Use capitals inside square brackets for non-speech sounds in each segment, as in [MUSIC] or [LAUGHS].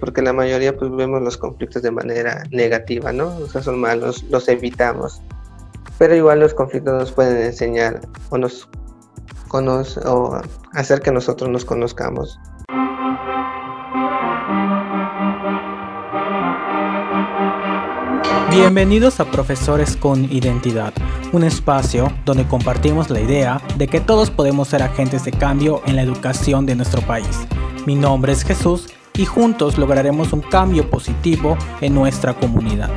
porque la mayoría pues vemos los conflictos de manera negativa, ¿no? O sea, son malos, los evitamos. Pero igual los conflictos nos pueden enseñar o nos o hacer que nosotros nos conozcamos. Bienvenidos a Profesores con Identidad, un espacio donde compartimos la idea de que todos podemos ser agentes de cambio en la educación de nuestro país. Mi nombre es Jesús y juntos lograremos un cambio positivo en nuestra comunidad.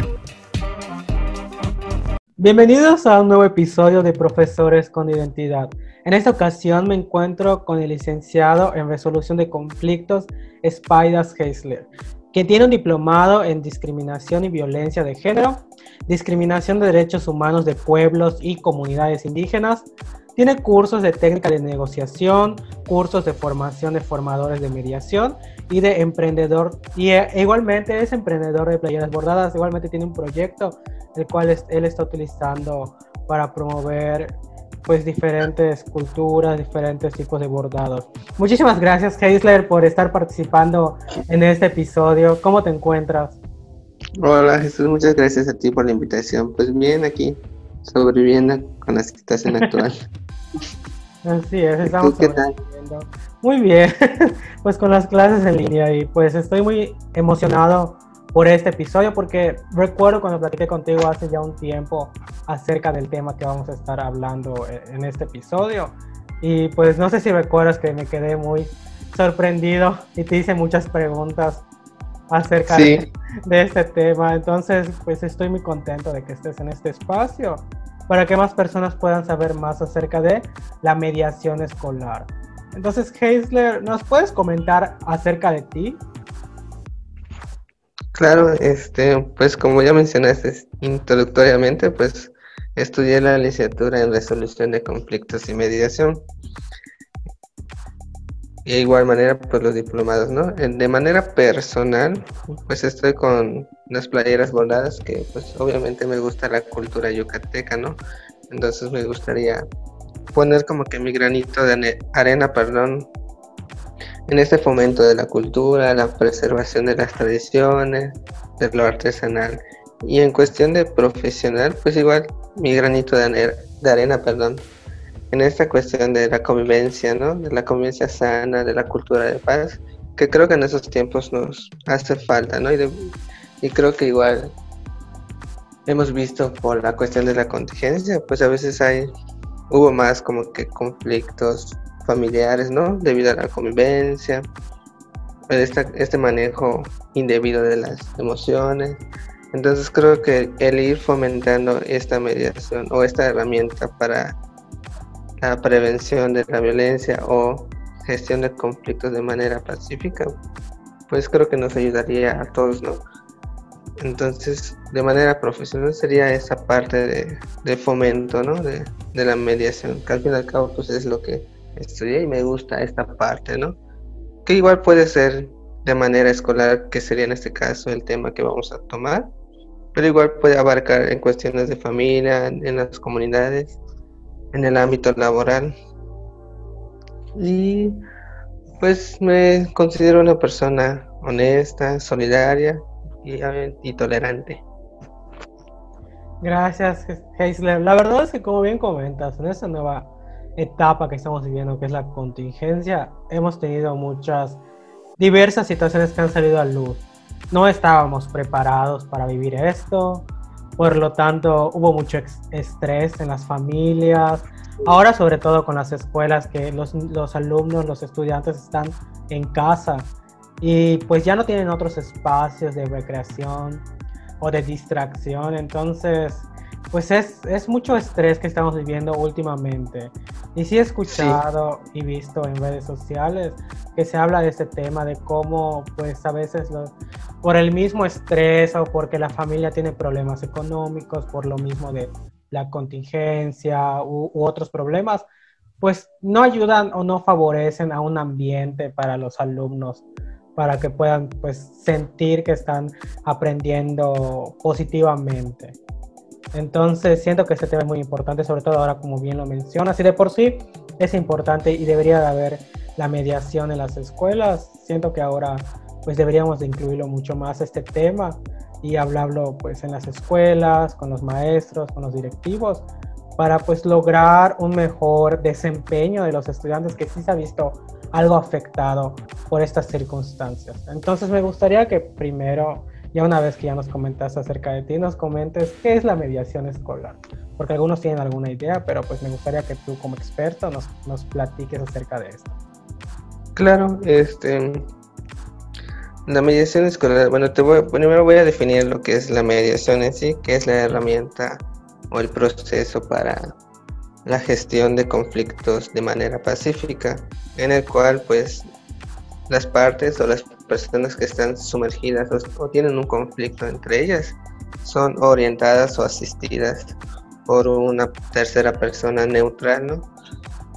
Bienvenidos a un nuevo episodio de Profesores con Identidad. En esta ocasión me encuentro con el licenciado en resolución de conflictos Spiders Heisler, quien tiene un diplomado en discriminación y violencia de género, discriminación de derechos humanos de pueblos y comunidades indígenas, tiene cursos de técnica de negociación, cursos de formación de formadores de mediación y de emprendedor. Y eh, igualmente es emprendedor de playeras bordadas. Igualmente tiene un proyecto el cual él está utilizando para promover pues diferentes culturas, diferentes tipos de bordados. Muchísimas gracias, Heisler, por estar participando en este episodio. ¿Cómo te encuentras? Hola, Jesús, muchas gracias a ti por la invitación. Pues bien, aquí sobreviviendo con la situación actual. [LAUGHS] Así es, estamos ¿Qué tal? Muy bien, [LAUGHS] pues con las clases en línea y pues estoy muy emocionado por este episodio porque recuerdo cuando platiqué contigo hace ya un tiempo acerca del tema que vamos a estar hablando eh, en este episodio. Y pues no sé si recuerdas que me quedé muy sorprendido y te hice muchas preguntas acerca de, este tema. Entonces, pues estoy muy contento de que estés en este espacio para que más personas puedan saber más acerca de la mediación escolar. Entonces, Heisler, ¿nos puedes comentar acerca de ti? Claro, este, pues como ya mencionaste introductoriamente, pues estudié la licenciatura en resolución de conflictos y mediación. De igual manera, pues los diplomados, ¿no? De manera personal, pues estoy con las playeras bordadas, que pues obviamente me gusta la cultura yucateca, ¿no? Entonces me gustaría poner como que mi granito de arena, perdón, en este fomento de la cultura, la preservación de las tradiciones, de lo artesanal. Y en cuestión de profesional, pues igual mi granito de, arena, perdón, en esta cuestión de la convivencia, ¿no? De la convivencia sana, de la cultura de paz, que creo que en esos tiempos nos hace falta, ¿no? Y, creo que igual hemos visto por la cuestión de la contingencia, pues a veces hay, hubo más como que conflictos familiares, ¿no? Debido a la convivencia, este manejo indebido de las emociones. Entonces creo que el ir fomentando esta mediación o esta herramienta para la prevención de la violencia o gestión de conflictos de manera pacífica, pues creo que nos ayudaría a todos, ¿no? Entonces, de manera profesional sería esa parte de, fomento, ¿no? De, de, la mediación, que al fin y al cabo, pues es lo que estudié y me gusta esta parte, ¿no? Que igual puede ser de manera escolar, que sería en este caso el tema que vamos a tomar, pero igual puede abarcar en cuestiones de familia, en las comunidades, en el ámbito laboral. Y pues me considero una persona honesta, solidaria y, tolerante. Gracias, Heisler. La verdad es que como bien comentas, en esta nueva etapa que estamos viviendo, que es la contingencia, hemos tenido muchas diversas situaciones que han salido a luz. No estábamos preparados para vivir esto, por lo tanto hubo mucho estrés en las familias, ahora sobre todo con las escuelas que los, los alumnos, los estudiantes están en casa y pues ya no tienen otros espacios de recreación o de distracción, entonces pues es, es, mucho estrés que estamos viviendo últimamente. Y sí he escuchado y visto en redes sociales que se habla de este tema, de cómo pues a veces por el mismo estrés o porque la familia tiene problemas económicos, por lo mismo de la contingencia u, otros problemas, pues no ayudan o no favorecen a un ambiente para los alumnos para que puedan pues sentir que están aprendiendo positivamente. Entonces siento que este tema es muy importante, sobre todo ahora como bien lo mencionas, y de por sí es importante y debería de haber la mediación en las escuelas. Siento que ahora pues deberíamos de incluirlo mucho más este tema y hablarlo pues en las escuelas, con los maestros, con los directivos, para pues lograr un mejor desempeño de los estudiantes que sí se ha visto algo afectado por estas circunstancias. Entonces me gustaría que primero, ya una vez que ya nos comentaste acerca de ti, nos comentes qué es la mediación escolar, porque algunos tienen alguna idea, pero pues me gustaría que tú como experto nos, nos platiques acerca de esto. Claro, este, la mediación escolar, bueno, te voy, primero voy a definir lo que es la mediación en sí, que es la herramienta o el proceso para la gestión de conflictos de manera pacífica, en el cual pues las partes o las personas que están sumergidas o, tienen un conflicto entre ellas son orientadas o asistidas por una tercera persona neutral, ¿no?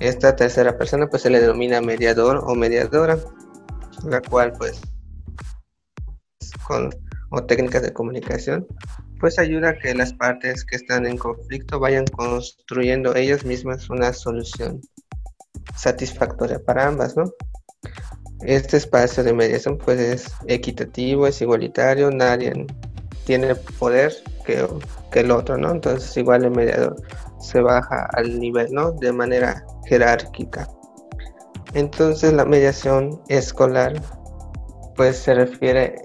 Esta tercera persona pues se le denomina mediador o mediadora, la cual pues con, o técnicas de comunicación, pues ayuda a que las partes que están en conflicto vayan construyendo ellas mismas una solución satisfactoria para ambas, ¿no? Este espacio de mediación pues es equitativo, es igualitario, nadie tiene poder que, que el otro, ¿no? Entonces igual el mediador se baja al nivel, ¿no? De manera jerárquica. Entonces la mediación escolar pues se refiere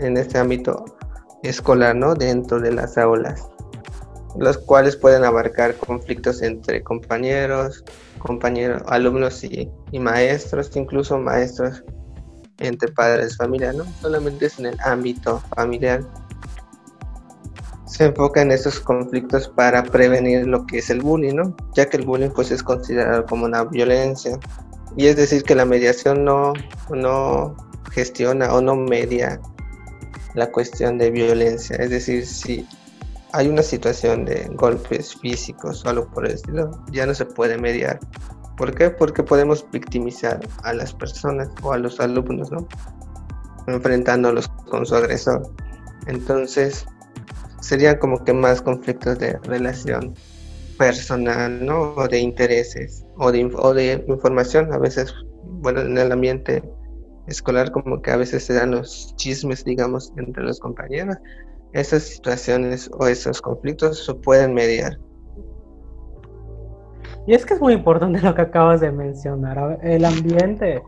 en este ámbito escolar, ¿no? Dentro de las aulas, los cuales pueden abarcar conflictos entre compañeros, compañeros, alumnos y, maestros, incluso maestros entre padres familia, ¿no? Solamente es en el ámbito familiar. Se enfoca en estos conflictos para prevenir lo que es el bullying, ¿no? Ya que el bullying pues es considerado como una violencia. Y es decir que la mediación no, no gestiona o no media la cuestión de violencia. Es decir, si hay una situación de golpes físicos o algo por el estilo, ya no se puede mediar. ¿Por qué? Porque podemos victimizar a las personas o a los alumnos, ¿no? Enfrentándolos con su agresor. Entonces, serían como que más conflictos de relación personal, ¿no? O de intereses, o de, o de información. A veces, bueno, en el ambiente escolar como que a veces se dan los chismes, digamos, entre los compañeros. Esas situaciones o esos conflictos se pueden mediar. Y es que es muy importante [LAUGHS] lo que acabas de mencionar, el ambiente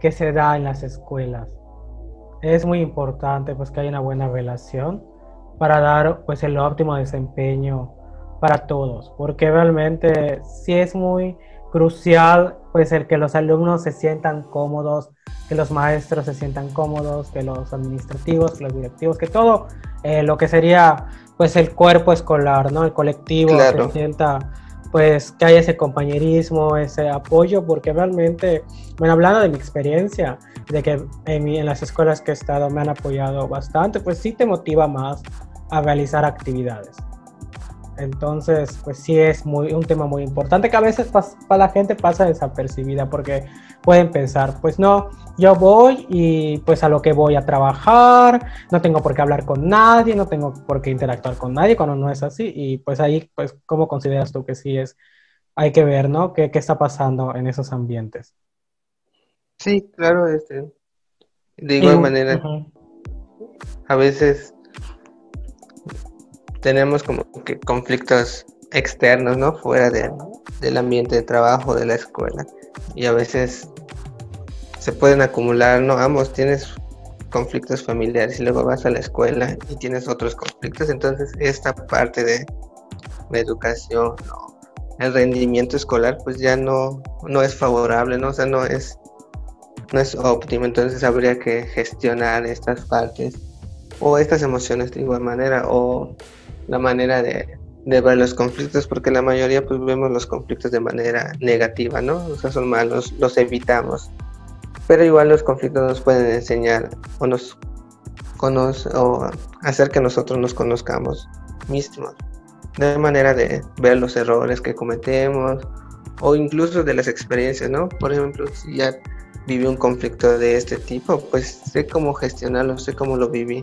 que se da en las escuelas. Es muy importante pues que haya una buena relación para dar pues el óptimo desempeño para todos, porque realmente sí es muy crucial pues el que los alumnos se sientan cómodos que los maestros se sientan cómodos, que los administrativos, que los directivos, que todo eh, lo que sería pues el cuerpo escolar, ¿no? El colectivo se sienta pues que haya ese compañerismo, ese apoyo, porque realmente, bueno, hablando de mi experiencia, de que en, en las escuelas que he estado me han apoyado bastante, pues sí te motiva más a realizar actividades. Entonces, pues sí es muy, un tema muy importante que a veces para la gente pasa desapercibida porque pueden pensar, pues no, yo voy y pues a lo que voy a trabajar, no tengo por qué hablar con nadie, no tengo por qué interactuar con nadie cuando no es así y pues ahí, pues, ¿cómo consideras tú que sí es? Hay que ver, ¿no? ¿Qué, qué está pasando en esos ambientes? Sí, claro, este, de igual manera, a veces tenemos como que conflictos externos, ¿no? Fuera del ambiente de trabajo, de la escuela. Y a veces se pueden acumular, ¿no? Ambos tienes conflictos familiares y luego vas a la escuela y tienes otros conflictos. Entonces, esta parte de, la educación, el rendimiento escolar, pues ya no, no es favorable, ¿no? O sea, no es, no es óptimo. Entonces, habría que gestionar estas partes o estas emociones de igual manera o la manera de, ver los conflictos, porque la mayoría pues vemos los conflictos de manera negativa, ¿no? O sea, son malos, los evitamos. Pero igual los conflictos nos pueden enseñar o nos o hacer que nosotros nos conozcamos mismos. De manera de ver los errores que cometemos o incluso de las experiencias, ¿no? Por ejemplo, si ya viví un conflicto de este tipo, pues sé cómo gestionarlo, sé cómo lo viví.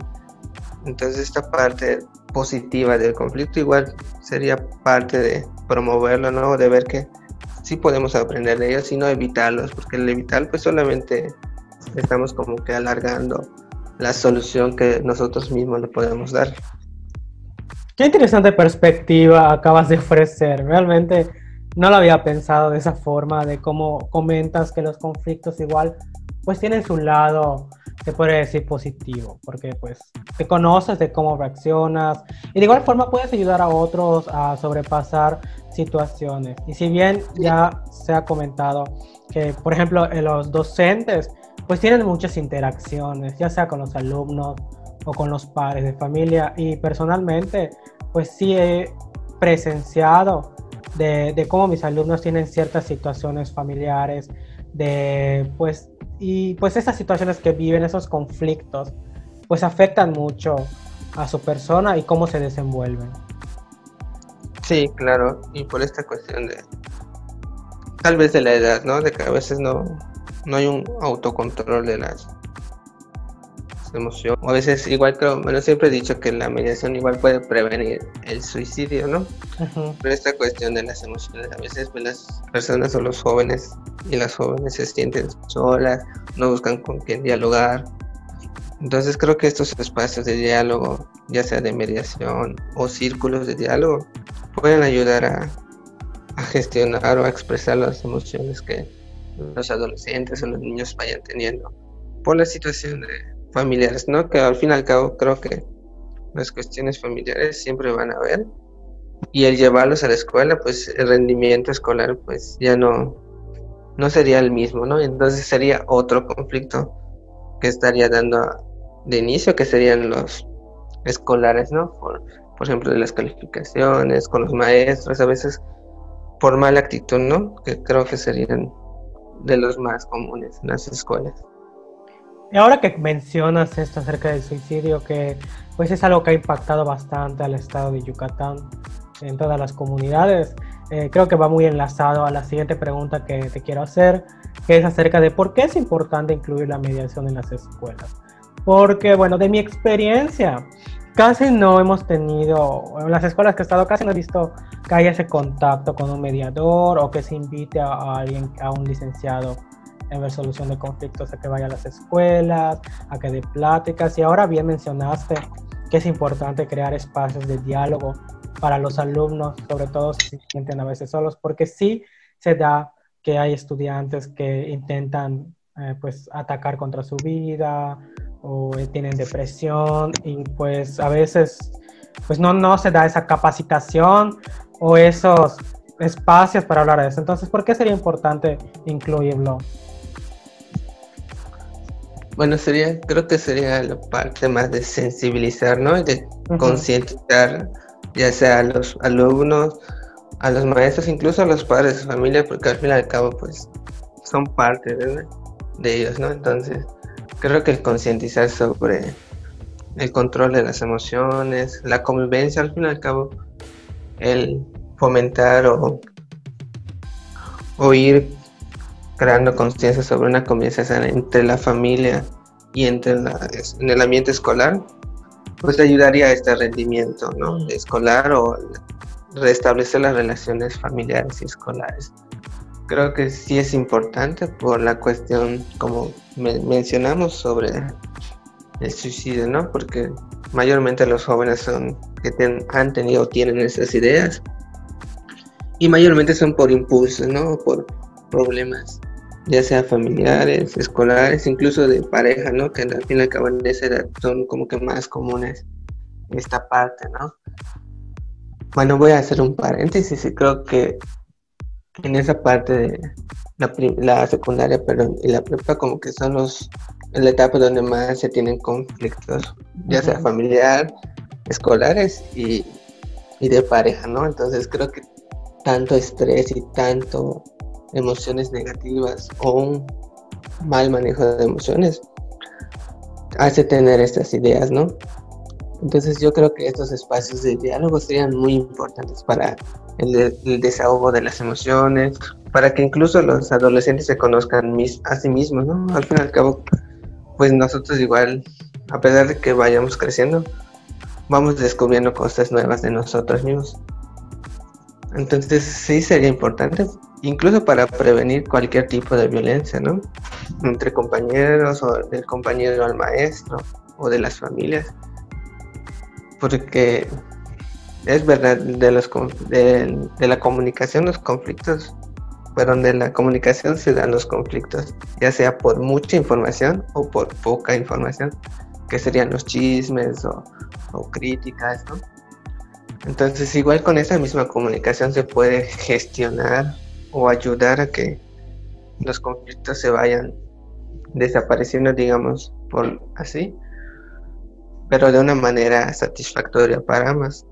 Entonces esta parte positiva del conflicto igual sería parte de promoverlo, ¿no? De ver que sí podemos aprender de ellos y no evitarlos, porque el evitar pues solamente estamos como que alargando la solución que nosotros mismos le podemos dar. Qué interesante perspectiva acabas de ofrecer. Realmente no lo había pensado de esa forma, de cómo comentas que los conflictos igual pues tienen su lado, se puede decir positivo, porque pues te conoces de cómo reaccionas y de igual forma puedes ayudar a otros a sobrepasar situaciones. Y si bien ya se ha comentado que, por ejemplo, los docentes pues tienen muchas interacciones, ya sea con los alumnos o con los padres de familia y personalmente pues sí he presenciado de, de cómo mis alumnos tienen ciertas situaciones familiares, de pues y pues esas situaciones que viven, esos conflictos, pues afectan mucho a su persona y cómo se desenvuelven. Sí, claro, y por esta cuestión de tal vez de la edad, ¿no? De que a veces no, no hay un autocontrol de las emociones. A veces igual creo, bueno, siempre he dicho que la mediación igual puede prevenir el suicidio, ¿no? Pero esta cuestión de las emociones, a veces pues, las personas o los jóvenes y las jóvenes se sienten solas, no buscan con quién dialogar. Entonces creo que estos espacios de diálogo, ya sea de mediación o círculos de diálogo, pueden ayudar a, a gestionar o a expresar las emociones que los adolescentes o los niños vayan teniendo por la situación de familiares, ¿no? Que al fin y al cabo creo que las cuestiones familiares siempre van a haber y el llevarlos a la escuela, pues el rendimiento escolar pues ya no, no sería el mismo, ¿no? Entonces sería otro conflicto que estaría dando de inicio, que serían los escolares, ¿no? Por, por ejemplo, de las calificaciones, con los maestros, a veces por mala actitud, ¿no? Que creo que serían de los más comunes en las escuelas. Y ahora que mencionas esto acerca del suicidio, que pues es algo que ha impactado bastante al estado de Yucatán en todas las comunidades, eh, creo que va muy enlazado a la siguiente pregunta que te quiero hacer, que es acerca de por qué es importante incluir la mediación en las escuelas. Porque, bueno, de mi experiencia, casi no hemos tenido, en las escuelas que he estado, casi no he visto que haya ese contacto con un mediador o que se invite a, alguien, a un licenciado en resolución de conflictos a que vaya a las escuelas, a que dé pláticas. Y ahora bien mencionaste que es importante crear espacios de diálogo para los alumnos, sobre todo si se sienten a veces solos, porque sí se da que hay estudiantes que intentan eh, pues atacar contra su vida o tienen depresión y pues a veces pues no, no se da esa capacitación o esos espacios para hablar de eso. Entonces, ¿por qué sería importante incluirlo? Bueno, sería, creo que sería la parte más de sensibilizar, ¿no? Y de concientizar ya sea a los alumnos, a los maestros, incluso a los padres de familia, porque al fin y al cabo, pues, son parte de, ellos, ¿no? Entonces, creo que concientizar sobre el control de las emociones, la convivencia, al fin y al cabo, el fomentar o, o ir creando conciencia sobre una convivencia entre la familia y entre la, en el ambiente escolar, pues ayudaría a este rendimiento ¿no? escolar o restablecer las relaciones familiares y escolares. Creo que sí es importante por la cuestión, como mencionamos, sobre el suicidio, ¿no? Porque mayormente los jóvenes son que han tenido o tienen esas ideas y mayormente son por impulsos, ¿no? Por problemas, ya sea familiares, escolares, incluso de pareja, ¿no? Que al fin y al cabo en esa edad son como que más comunes esta parte, ¿no? Bueno, voy a hacer un paréntesis y creo que en esa parte de la, la secundaria, perdón, y la prepa como que son los la etapa donde más se tienen conflictos, ya sea familiar, escolares y, y de pareja, ¿no? Entonces creo que tanto estrés y tanto emociones negativas o un mal manejo de emociones hace tener estas ideas, ¿no? Entonces yo creo que estos espacios de diálogo serían muy importantes para el, desahogo de las emociones, para que incluso los adolescentes se conozcan a sí mismos, ¿no? Al fin y al cabo, pues nosotros igual, a pesar de que vayamos creciendo, vamos descubriendo cosas nuevas de nosotros mismos. Entonces sí sería importante, incluso para prevenir cualquier tipo de violencia, ¿no? Entre compañeros o del compañero al maestro o de las familias. Porque es verdad, de, los, de, de la comunicación los conflictos, pero donde la comunicación se dan los conflictos, ya sea por mucha información o por poca información, que serían los chismes o críticas, ¿no? Entonces, igual con esa misma comunicación se puede gestionar o ayudar a que los conflictos se vayan desapareciendo, digamos, por así, pero de una manera satisfactoria para ambas.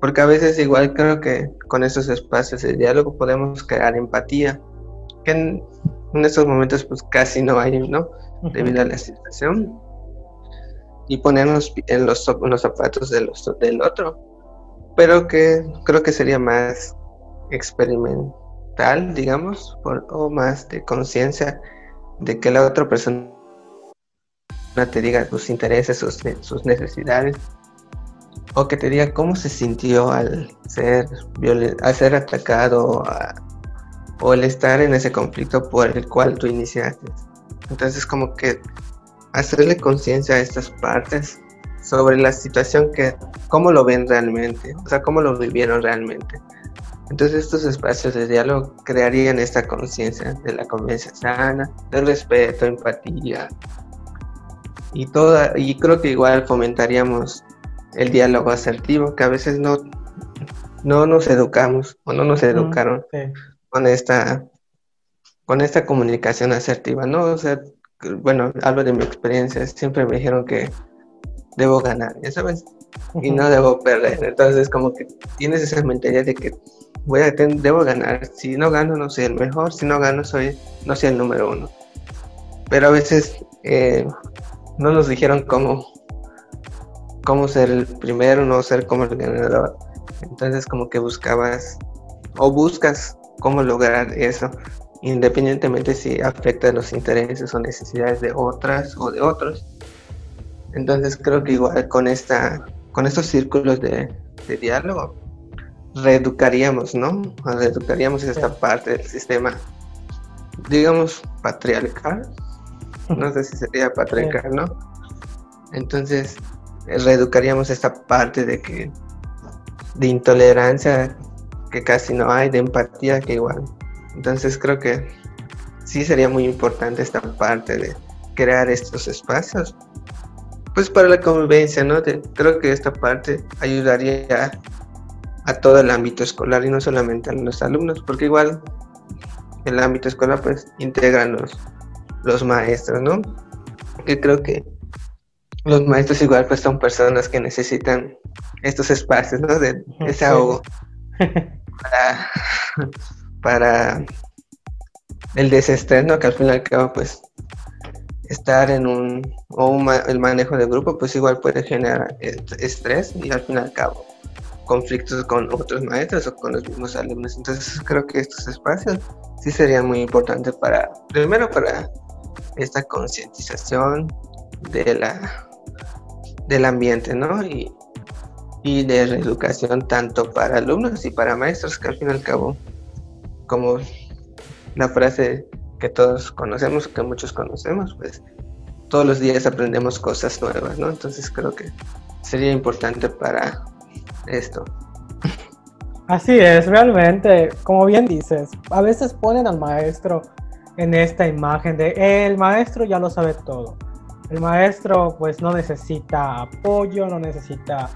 Porque a veces igual creo que con esos espacios de diálogo podemos crear empatía, que en, estos momentos pues casi no hay, ¿no? Debido a la situación. Y ponernos en los, los zapatos de los, del otro pero que creo que sería más experimental, digamos, o más de conciencia de que la otra persona te diga sus intereses, sus, necesidades, o que te diga cómo se sintió al ser, al ser atacado o el estar en ese conflicto por el cual tú iniciaste. Entonces como que hacerle conciencia a estas partes sobre la situación que, cómo lo ven realmente, o sea, cómo lo vivieron realmente. Entonces estos espacios de diálogo crearían esta conciencia de la convivencia sana, del respeto, empatía y toda, y creo que igual fomentaríamos el diálogo asertivo, que a veces no, no nos educamos o no nos educaron con esta con esta comunicación asertiva, ¿no? O sea, bueno, hablo de mi experiencia, siempre me dijeron que debo ganar, ya sabes, y no debo perder. Entonces, como que tienes esa mentalidad de que voy a debo ganar. Si no gano, no soy el mejor. Si no gano, soy no soy el número uno. Pero a veces eh, no nos dijeron cómo, cómo ser el primero, no ser como el ganador. Entonces, como que buscabas o buscas cómo lograr eso, independientemente si afecta los intereses o necesidades de otras o de otros. Entonces creo que igual con esta, con estos círculos de, diálogo, reeducaríamos, ¿no? Reeducaríamos esta parte del sistema, digamos, patriarcal. [LAUGHS] No sé si sería patriarcal, ¿no? Entonces, reeducaríamos esta parte de que, de intolerancia que casi no hay, de empatía que igual. Entonces creo que sí sería muy importante esta parte de crear estos espacios pues para la convivencia, ¿no? creo que esta parte ayudaría a, todo el ámbito escolar y no solamente a los alumnos, porque igual el ámbito escolar pues integran los, los maestros, ¿no? Que creo que los maestros igual pues son personas que necesitan estos espacios, ¿no? De desahogo [LAUGHS] para, para el desestrés, ¿no? Que al final y al cabo pues estar en un, o el manejo de grupo, pues igual puede generar estrés y al fin y al cabo conflictos con otros maestros o con los mismos alumnos. Entonces creo que estos espacios sí serían muy importantes para, primero para esta concientización de la, del ambiente, ¿no? Y, y de reeducación tanto para alumnos y para maestros, que al fin y al cabo, como la frase que todos conocemos, que muchos conocemos, pues todos los días aprendemos cosas nuevas, ¿no? Entonces creo que sería importante para esto. [LAUGHS] Así es, realmente, como bien dices, a veces ponen al maestro en esta imagen de el maestro ya lo sabe todo. El maestro pues no necesita apoyo, no necesita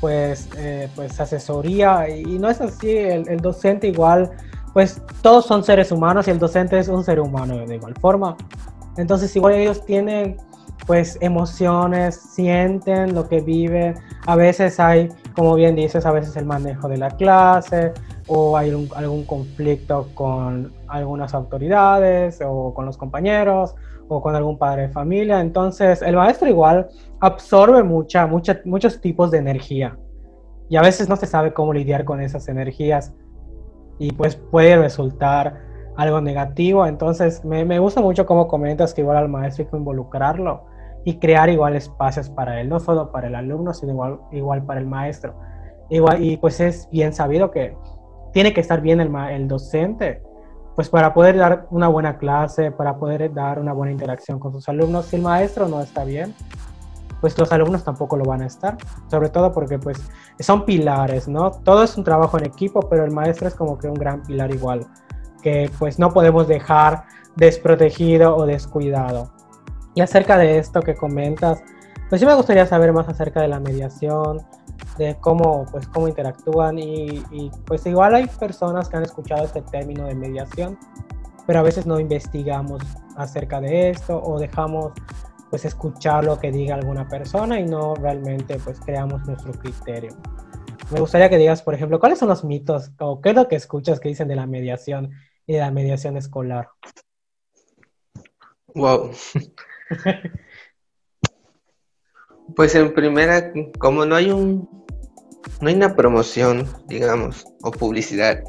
pues, eh, pues asesoría y no es así, el, el docente igual pues todos son seres humanos y el docente es un ser humano de igual forma. Entonces igual ellos tienen pues emociones, sienten lo que viven. A veces hay, como bien dices, a veces el manejo de la clase o hay algún conflicto con algunas autoridades o con los compañeros o con algún padre de familia. Entonces el maestro igual absorbe mucha, mucha, muchos tipos de energía y a veces no se sabe cómo lidiar con esas energías y pues puede resultar algo negativo. Entonces me, me, gusta mucho cómo comentas que igual al maestro hay que involucrarlo y crear igual espacios para él, no solo para el alumno, sino igual, igual para el maestro. Igual, y pues es bien sabido que tiene que estar bien el, el docente, pues para poder dar una buena clase, para poder dar una buena interacción con sus alumnos. Si el maestro no está bien, pues los alumnos tampoco lo van a estar, sobre todo porque pues son pilares, ¿no? Todo es un trabajo en equipo, pero el maestro es como que un gran pilar igual, que pues no podemos dejar desprotegido o descuidado. Y acerca de esto que comentas, pues sí me gustaría saber más acerca de la mediación, de cómo, pues, cómo interactúan y, y, pues igual hay personas que han escuchado este término de mediación, pero a veces no investigamos acerca de esto o dejamos pues escuchar lo que diga alguna persona y no realmente pues creamos nuestro criterio. Me gustaría que digas, por ejemplo, cuáles son los mitos o qué es lo que escuchas que dicen de la mediación y de la mediación escolar. Wow. [LAUGHS] pues en primera, como no hay un, no hay una promoción, digamos, o publicidad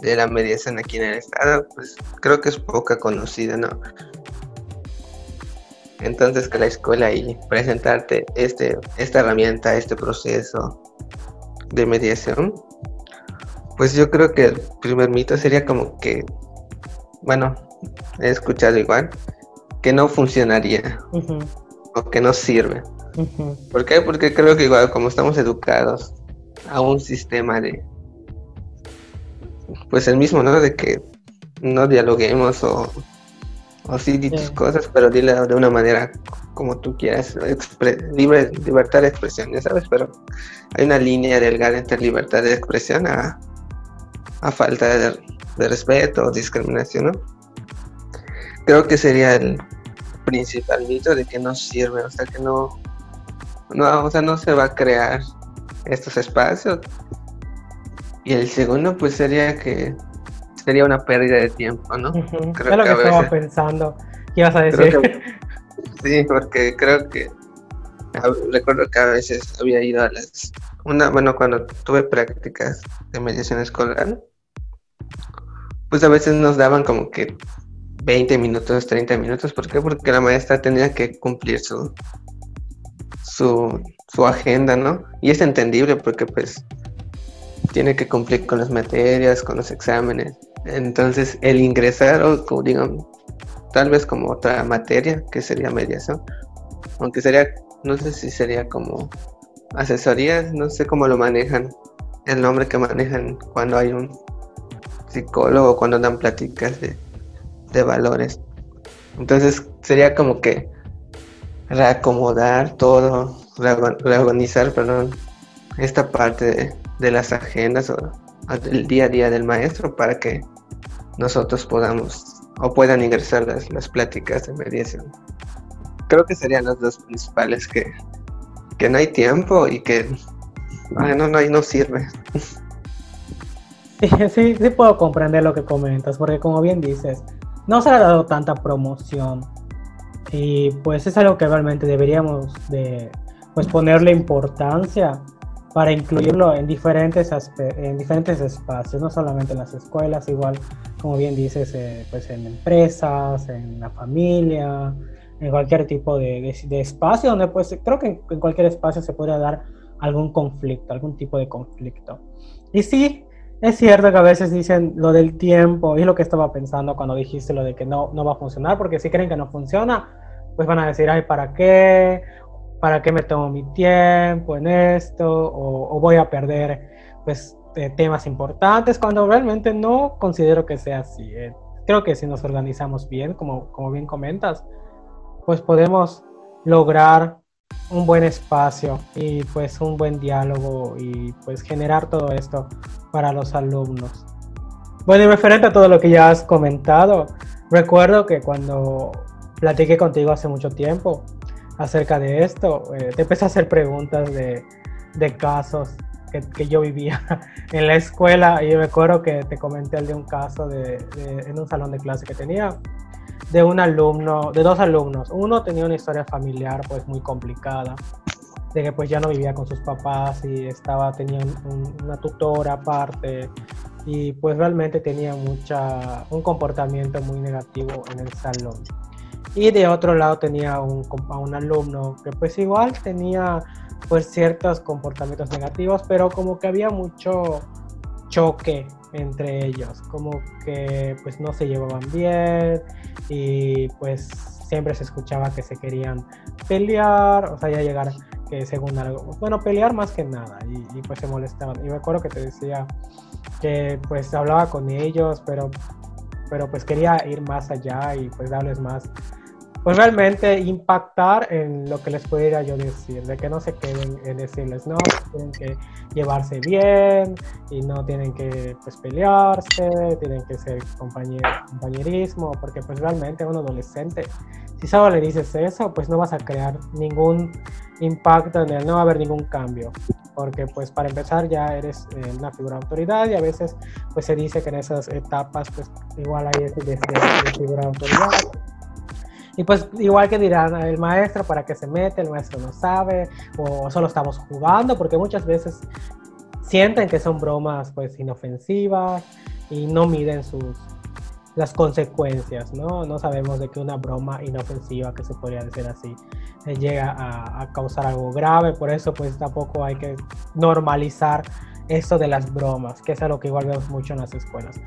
de la mediación aquí en el estado, pues creo que es poca conocida, ¿no? Entonces que la escuela y presentarte este, esta herramienta, este proceso de mediación, pues yo creo que el primer mito sería como que, bueno, he escuchado igual, que no funcionaría o que no sirve. ¿Por qué? Porque creo que igual como estamos educados a un sistema de, pues el mismo, ¿no? De que no dialoguemos o o sí, di tus cosas, pero dile de una manera como tú quieras, libre, libertad de expresión, ya sabes, pero hay una línea delgada entre libertad de expresión a, a falta de, respeto o discriminación, ¿no? Creo que sería el principal mito de que no sirve, o sea, que no, no, o sea, no se va a crear estos espacios. Y el segundo, pues sería que sería una pérdida de tiempo, ¿no? Creo es lo que, estaba pensando. ¿Qué ibas a decir? sí, porque creo que recuerdo que a veces había ido a las una bueno cuando tuve prácticas de mediación escolar pues a veces nos daban como que 20 minutos 30 minutos ¿por qué? porque la maestra tenía que cumplir su su, su agenda ¿no? y es entendible porque pues tiene que cumplir con las materias con los exámenes entonces, el ingresar, o digamos, tal vez como otra materia, que sería mediación, aunque sería, no sé si sería como asesorías, no sé cómo lo manejan, el nombre que manejan cuando hay un psicólogo, cuando dan pláticas de, valores. Entonces, sería como que reacomodar todo, reorganizar, perdón, esta parte de, de las agendas o del día a día del maestro para que nosotros podamos o puedan ingresar las, las pláticas de mediación. Creo que serían los dos principales que, que no hay tiempo y que no, no, no sirve. [LAUGHS] Sí, sí puedo comprender lo que comentas, porque como bien dices, no se ha dado tanta promoción y pues es algo que realmente deberíamos de pues ponerle importancia para incluirlo en diferentes, en diferentes espacios, no solamente en las escuelas, igual, como bien dices, eh, pues en empresas, en la familia, en cualquier tipo de, de, espacio donde pues creo que en, cualquier espacio se podría dar algún conflicto, algún tipo de conflicto. Y sí, es cierto que a veces dicen lo del tiempo, y es lo que estaba pensando cuando dijiste lo de que no, no va a funcionar, porque si creen que no funciona, pues van a decir, ay, ¿para qué? ¿Para qué me tomo mi tiempo en esto? O, voy a perder pues temas importantes cuando realmente no considero que sea así. Eh. creo que si nos organizamos bien, como, como bien comentas, pues podemos lograr un buen espacio y pues un buen diálogo y pues generar todo esto para los alumnos. Bueno, y referente a todo lo que ya has comentado, recuerdo que cuando platiqué contigo hace mucho tiempo, acerca de esto. Eh, te empecé a hacer preguntas de, de casos que, yo vivía [LAUGHS] en la escuela y recuerdo que te comenté el de un caso de, en un salón de clase que tenía de un alumno, de dos alumnos. Uno tenía una historia familiar pues muy complicada, de que pues ya no vivía con sus papás y estaba, tenía una tutora aparte y pues realmente tenía mucha, un comportamiento muy negativo en el salón. Y de otro lado tenía un, a un alumno que pues igual tenía pues ciertos comportamientos negativos, pero como que había mucho choque entre ellos, como que pues no se llevaban bien y pues siempre se escuchaba que se querían pelear, o sea, ya llegar que según algo, bueno, pelear más que nada y, y, pues se molestaban. Y me acuerdo que te decía que pues hablaba con ellos, pero, pero pues quería ir más allá y pues darles más pues realmente impactar en lo que les pudiera yo decir, de que no se queden en decirles, no, tienen que llevarse bien y no tienen que pues, pelearse, tienen que ser compañer compañerismo, porque pues realmente a un adolescente, si solo le dices eso, pues no vas a crear ningún impacto en él, no va a haber ningún cambio, porque pues para empezar ya eres eh, una figura de autoridad y a veces pues se dice que en esas etapas pues igual hay ese de, de figura de autoridad y pues igual que dirán el maestro para qué se mete, el maestro no sabe, o solo estamos jugando, porque muchas veces sienten que son bromas pues inofensivas y no miden sus las consecuencias, ¿no? No sabemos de que una broma inofensiva, que se podría decir así, eh, llega a, a causar algo grave, por eso pues tampoco hay que normalizar esto de las bromas, que es algo que igual vemos mucho en las escuelas.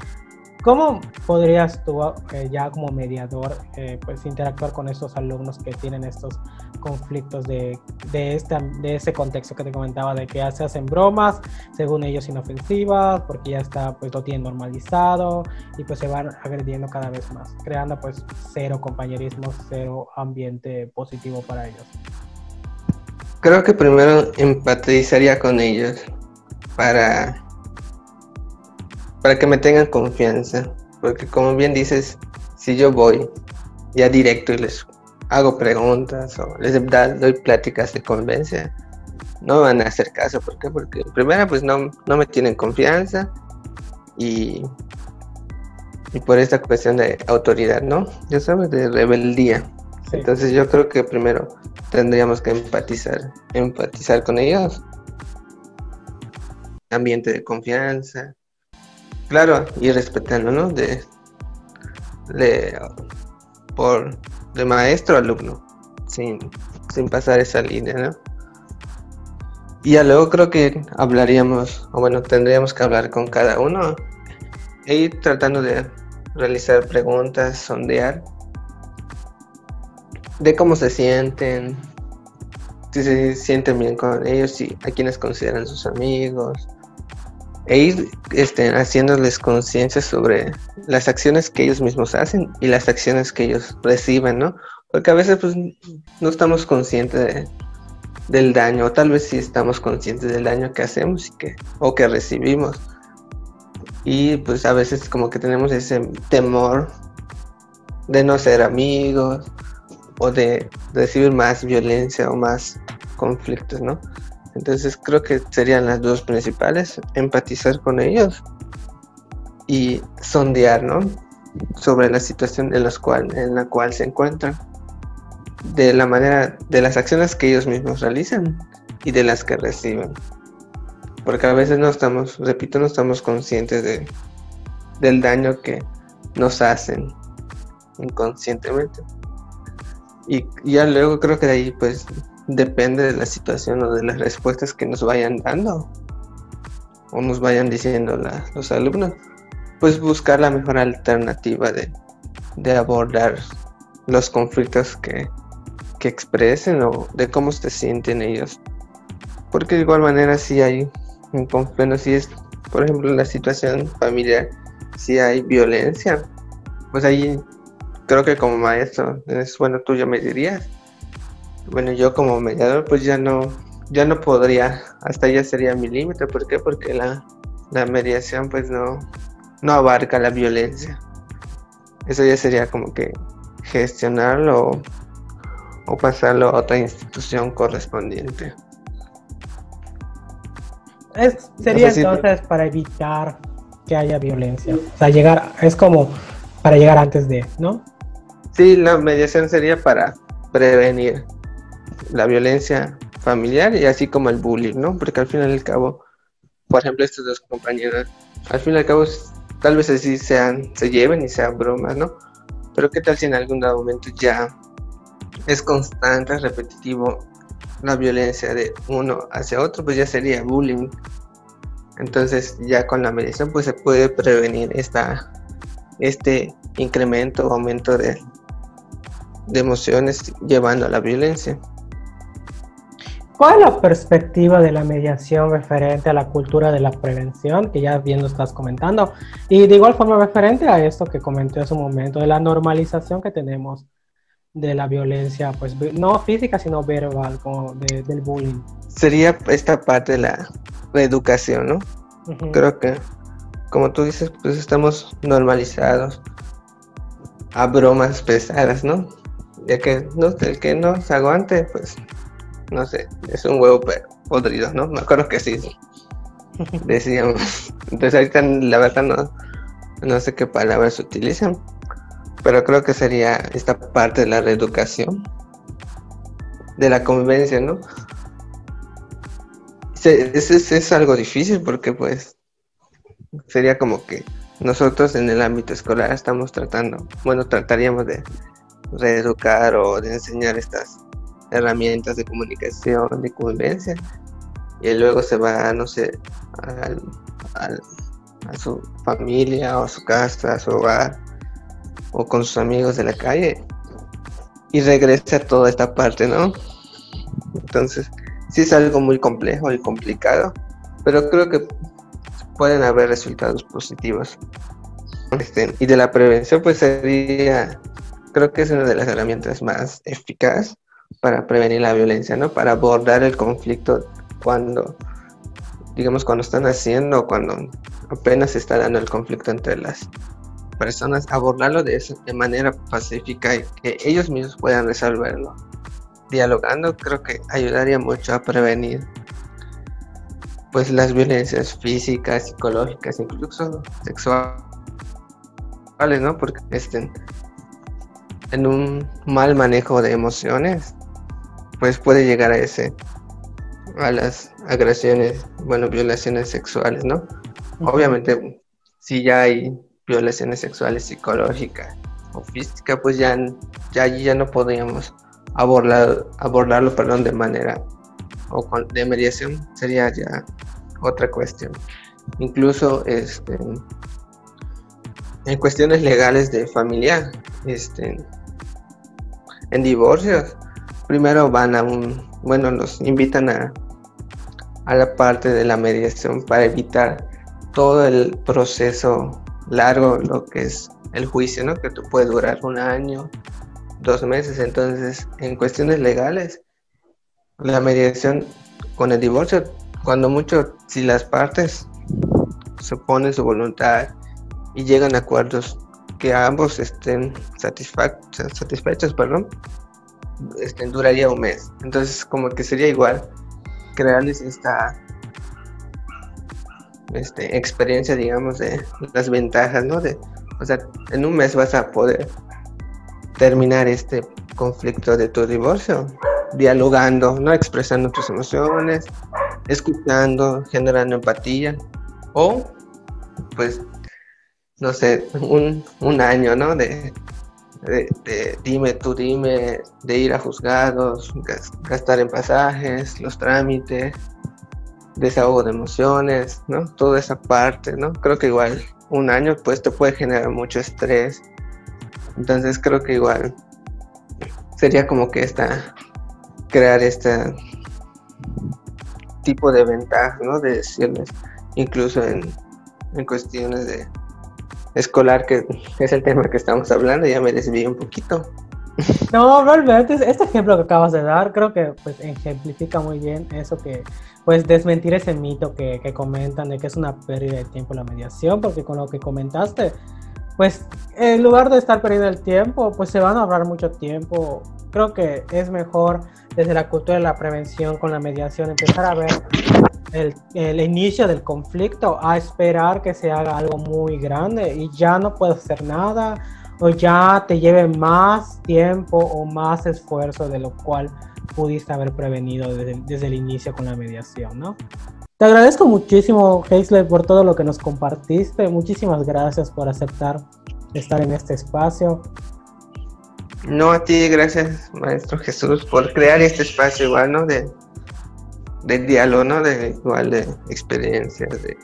¿Cómo podrías tú, eh, ya como mediador, eh, pues interactuar con estos alumnos que tienen estos conflictos de, de, esta, de ese contexto que te comentaba, de que se hacen bromas, según ellos inofensivas, porque ya está, pues lo tienen normalizado y pues se van agrediendo cada vez más, creando pues cero compañerismo, cero ambiente positivo para ellos? Creo que primero empatizaría con ellos para para que me tengan confianza. Porque como bien dices, si yo voy ya directo y les hago preguntas o les doy pláticas de convencia, no van a hacer caso. ¿Por qué? Porque primero pues no, no me tienen confianza y, y por esta cuestión de autoridad, ¿no? Ya sabes, de rebeldía. Entonces yo creo que primero tendríamos que empatizar, empatizar con ellos. Ambiente de confianza, Claro, y respetando, ¿no? De, de, por, de maestro a alumno, sin, sin pasar esa línea, ¿no? Y ya luego creo que hablaríamos, o bueno, tendríamos que hablar con cada uno e ir tratando de realizar preguntas, sondear de cómo se sienten, si se sienten bien con ellos, si a quienes consideran sus amigos, e ir este, haciéndoles conciencia sobre las acciones que ellos mismos hacen y las acciones que ellos reciben, ¿no? Porque a veces pues no estamos conscientes del daño, o tal vez sí estamos conscientes del daño que hacemos y que, o que recibimos. Y pues a veces como que tenemos ese temor de no ser amigos o de recibir más violencia o más conflictos, ¿no? Entonces creo que serían las dos principales, empatizar con ellos y sondear, ¿no? Sobre la situación en, cual, en la cual se encuentran, de la manera, de las acciones que ellos mismos realizan y de las que reciben. Porque a veces no estamos, repito, no estamos conscientes de, del daño que nos hacen inconscientemente. Y ya luego creo que de ahí pues depende de la situación o de las respuestas que nos vayan dando o nos vayan diciendo los alumnos, pues buscar la mejor alternativa de, abordar los conflictos que, expresen o de cómo se sienten ellos. Porque de igual manera si hay, bueno, si es, por ejemplo, la situación familiar, si hay violencia, pues ahí creo que como maestro, es bueno, tú ya me dirías, bueno, yo como mediador pues ya no, ya no podría, hasta ya sería mi límite, ¿por qué? Porque la, mediación pues no, no abarca la violencia. Eso ya sería como que gestionarlo o, pasarlo a otra institución correspondiente. Es, sería entonces para evitar que haya violencia. O sea, llegar, es como para llegar antes de, ¿no? Sí, la mediación sería para prevenir la violencia familiar y así como el bullying, ¿no? Porque al final y al cabo, por ejemplo, estos dos compañeros, al fin y al cabo, tal vez así sean, se lleven y sean bromas, ¿no? Pero qué tal si en algún momento ya es constante, repetitivo la violencia de uno hacia otro, pues ya sería bullying. Entonces ya con la mediación pues se puede prevenir esta, este incremento o aumento de emociones llevando a la violencia. ¿Cuál es la perspectiva de la mediación referente a la cultura de la prevención, que ya bien estás comentando? Y de igual forma referente a esto que comenté hace un momento, de la normalización que tenemos de la violencia, pues no física, sino verbal, como del bullying. Sería esta parte de la reeducación, ¿no? Creo que, como tú dices, pues estamos normalizados a bromas pesadas, ¿no? Ya que no, el que no se aguante, pues no sé, es un huevo podrido, ¿no? Me acuerdo que sí. [LAUGHS] Decíamos. Entonces ahorita la verdad no, no sé qué palabras utilizan, pero creo que sería esta parte de la reeducación, de la convivencia, ¿no? Es, es, es algo difícil porque pues sería como que nosotros en el ámbito escolar estamos tratando, bueno, trataríamos de reeducar o de enseñar estas herramientas de comunicación, de convivencia, y luego se va, no sé, a su familia o a su casa, a su hogar, o con sus amigos de la calle, y regresa a toda esta parte, ¿no? Entonces, sí es algo muy complejo y complicado, pero creo que pueden haber resultados positivos. Este, y de la prevención, pues sería, creo que es una de las herramientas más eficaces para prevenir la violencia, ¿no? Para abordar el conflicto cuando, digamos, cuando están haciendo, cuando apenas se está dando el conflicto entre las personas, abordarlo de, de manera pacífica y que ellos mismos puedan resolverlo. Dialogando creo que ayudaría mucho a prevenir pues las violencias físicas, psicológicas, incluso sexuales, ¿no? Porque estén en un mal manejo de emociones pues puede llegar a ese, a las agresiones, bueno, violaciones sexuales, ¿no? Obviamente, si ya hay violaciones sexuales psicológicas o físicas, pues ya, ya ya no podríamos abordar, abordarlo, perdón, de manera o de mediación, sería ya otra cuestión. Incluso este, en cuestiones legales de familia, este, en divorcios, primero van a un, bueno, los invitan a, a la parte de la mediación para evitar todo el proceso largo, lo que es el juicio, ¿no? Que puede durar un año, dos meses. Entonces, en cuestiones legales, la mediación con el divorcio, cuando mucho, si las partes se ponen su voluntad y llegan a acuerdos que ambos estén satisfechos, perdón, este, duraría un mes. Entonces, como que sería igual crearles esta este, experiencia, digamos, de las ventajas, ¿no? De, o sea, en un mes vas a poder terminar este conflicto de tu divorcio, dialogando, ¿no? Expresando tus emociones, escuchando, generando empatía, o, pues, no sé, un, un año, ¿no? De, de, dime, tú dime, de ir a juzgados, gastar en pasajes, los trámites, desahogo de emociones, ¿no? Toda esa parte, ¿no? Creo que igual un año pues te puede generar mucho estrés. Entonces creo que igual sería como que esta, crear este tipo de ventaja, ¿no? De decirles, incluso en, en cuestiones de escolar, que es el tema que estamos hablando, ya me desvié un poquito. No, realmente este ejemplo que acabas de dar creo que pues ejemplifica muy bien eso que pues desmentir ese mito que, que comentan de que es una pérdida de tiempo la mediación, porque con lo que comentaste, pues en lugar de estar perdiendo el tiempo, pues se van a ahorrar mucho tiempo. Creo que es mejor desde la cultura de la prevención con la mediación empezar a ver el, el, inicio del conflicto a esperar que se haga algo muy grande y ya no puedes hacer nada o ya te lleve más tiempo o más esfuerzo de lo cual pudiste haber prevenido desde, desde el inicio con la mediación, ¿no? Te agradezco muchísimo, Heisler, por todo lo que nos compartiste. Muchísimas gracias por aceptar estar en este espacio. No, a ti, gracias, Maestro Jesús, por crear este espacio igual, ¿no? De, de diálogo, ¿no? De igual de experiencias, de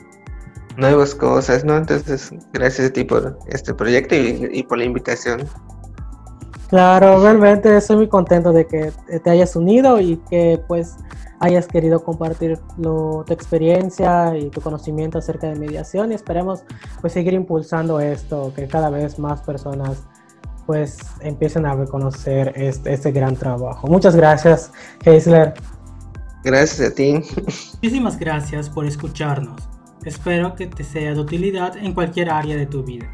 nuevas cosas, ¿no? Entonces, gracias a ti por este proyecto y, por la invitación. Claro, realmente estoy muy contento de que te hayas unido y que pues hayas querido compartir tu experiencia y tu conocimiento acerca de mediación y esperemos pues seguir impulsando esto, que cada vez más personas pues empiecen a reconocer este, este gran trabajo. Muchas gracias, Heisler. Gracias a ti. Muchísimas gracias por escucharnos. Espero que te sea de utilidad en cualquier área de tu vida.